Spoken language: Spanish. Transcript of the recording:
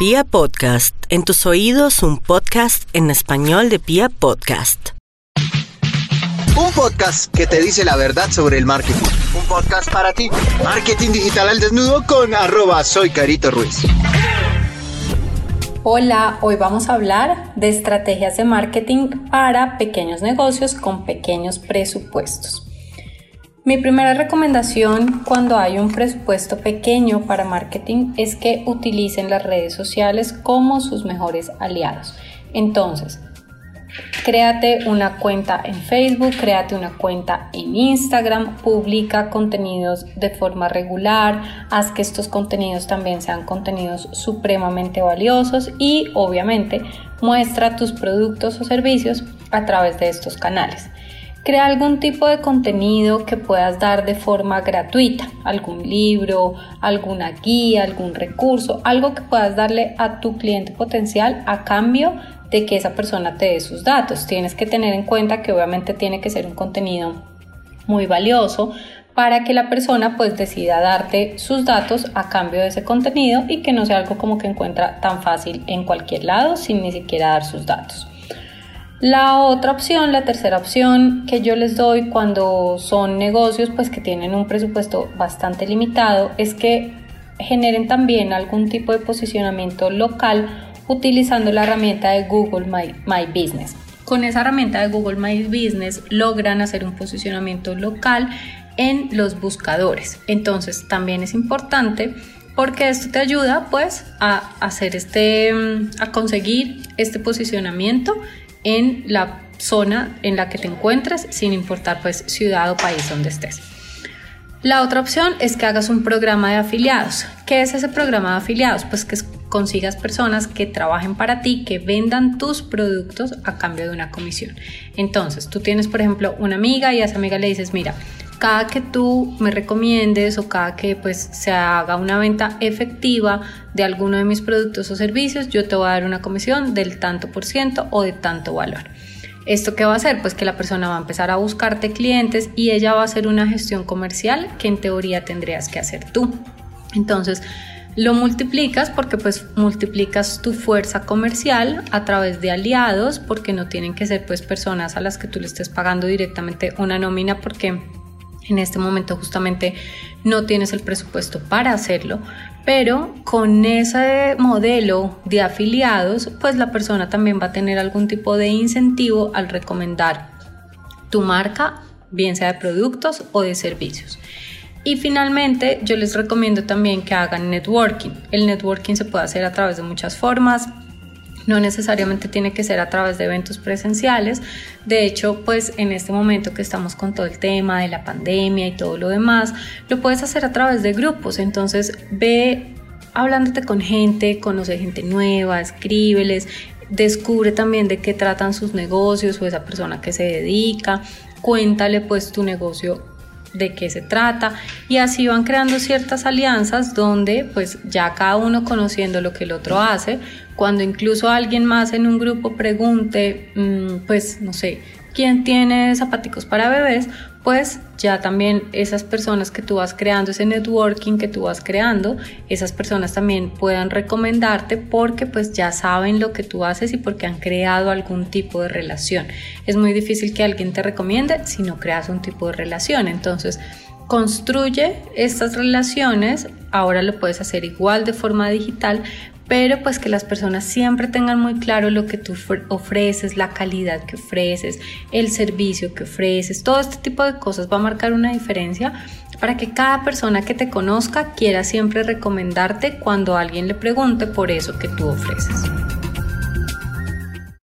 Pia Podcast, en tus oídos un podcast en español de Pia Podcast. Un podcast que te dice la verdad sobre el marketing. Un podcast para ti. Marketing digital al desnudo con arroba soy Carito Ruiz. Hola, hoy vamos a hablar de estrategias de marketing para pequeños negocios con pequeños presupuestos. Mi primera recomendación cuando hay un presupuesto pequeño para marketing es que utilicen las redes sociales como sus mejores aliados. Entonces, créate una cuenta en Facebook, créate una cuenta en Instagram, publica contenidos de forma regular, haz que estos contenidos también sean contenidos supremamente valiosos y obviamente muestra tus productos o servicios a través de estos canales. Crea algún tipo de contenido que puedas dar de forma gratuita, algún libro, alguna guía, algún recurso, algo que puedas darle a tu cliente potencial a cambio de que esa persona te dé sus datos. Tienes que tener en cuenta que obviamente tiene que ser un contenido muy valioso para que la persona pues decida darte sus datos a cambio de ese contenido y que no sea algo como que encuentra tan fácil en cualquier lado sin ni siquiera dar sus datos. La otra opción, la tercera opción que yo les doy cuando son negocios pues que tienen un presupuesto bastante limitado es que generen también algún tipo de posicionamiento local utilizando la herramienta de Google My, Business. Con esa herramienta de Google My Business logran hacer un posicionamiento local en los buscadores. Entonces también es importante porque esto te ayuda pues a hacer este a conseguir este posicionamiento en la zona en la que te encuentres, sin importar pues ciudad o país donde estés. La otra opción es que hagas un programa de afiliados. ¿Qué es ese programa de afiliados? Pues que consigas personas que trabajen para ti, que vendan tus productos a cambio de una comisión. Entonces, tú tienes, por ejemplo, una amiga y a esa amiga le dices, mira, cada que tú me recomiendes o cada que pues se haga una venta efectiva de alguno de mis productos o servicios, yo te voy a dar una comisión del tanto por ciento o de tanto valor. ¿Esto qué va a hacer? Pues que la persona va a empezar a buscarte clientes y ella va a hacer una gestión comercial que en teoría tendrías que hacer tú. Entonces, lo multiplicas porque pues multiplicas tu fuerza comercial a través de aliados porque no tienen que ser pues personas a las que tú le estés pagando directamente una nómina porque en este momento justamente no tienes el presupuesto para hacerlo, pero con ese modelo de afiliados, pues la persona también va a tener algún tipo de incentivo al recomendar tu marca, bien sea de productos o de servicios. Y finalmente, yo les recomiendo también que hagan networking. El networking se puede hacer a través de muchas formas. No necesariamente tiene que ser a través de eventos presenciales. De hecho, pues en este momento que estamos con todo el tema de la pandemia y todo lo demás, lo puedes hacer a través de grupos. Entonces, ve hablándote con gente, conoce gente nueva, escríbeles, descubre también de qué tratan sus negocios o esa persona que se dedica, cuéntale pues tu negocio de qué se trata y así van creando ciertas alianzas donde pues ya cada uno conociendo lo que el otro hace, cuando incluso alguien más en un grupo pregunte, mm, pues no sé, ¿quién tiene zapaticos para bebés? Pues ya también esas personas que tú vas creando, ese networking que tú vas creando, esas personas también puedan recomendarte porque pues ya saben lo que tú haces y porque han creado algún tipo de relación. Es muy difícil que alguien te recomiende si no creas un tipo de relación. Entonces, construye estas relaciones, ahora lo puedes hacer igual de forma digital, pero pues que las personas siempre tengan muy claro lo que tú ofreces, la calidad que ofreces, el servicio que ofreces, todo este tipo de cosas va a marcar una diferencia para que cada persona que te conozca quiera siempre recomendarte cuando alguien le pregunte por eso que tú ofreces.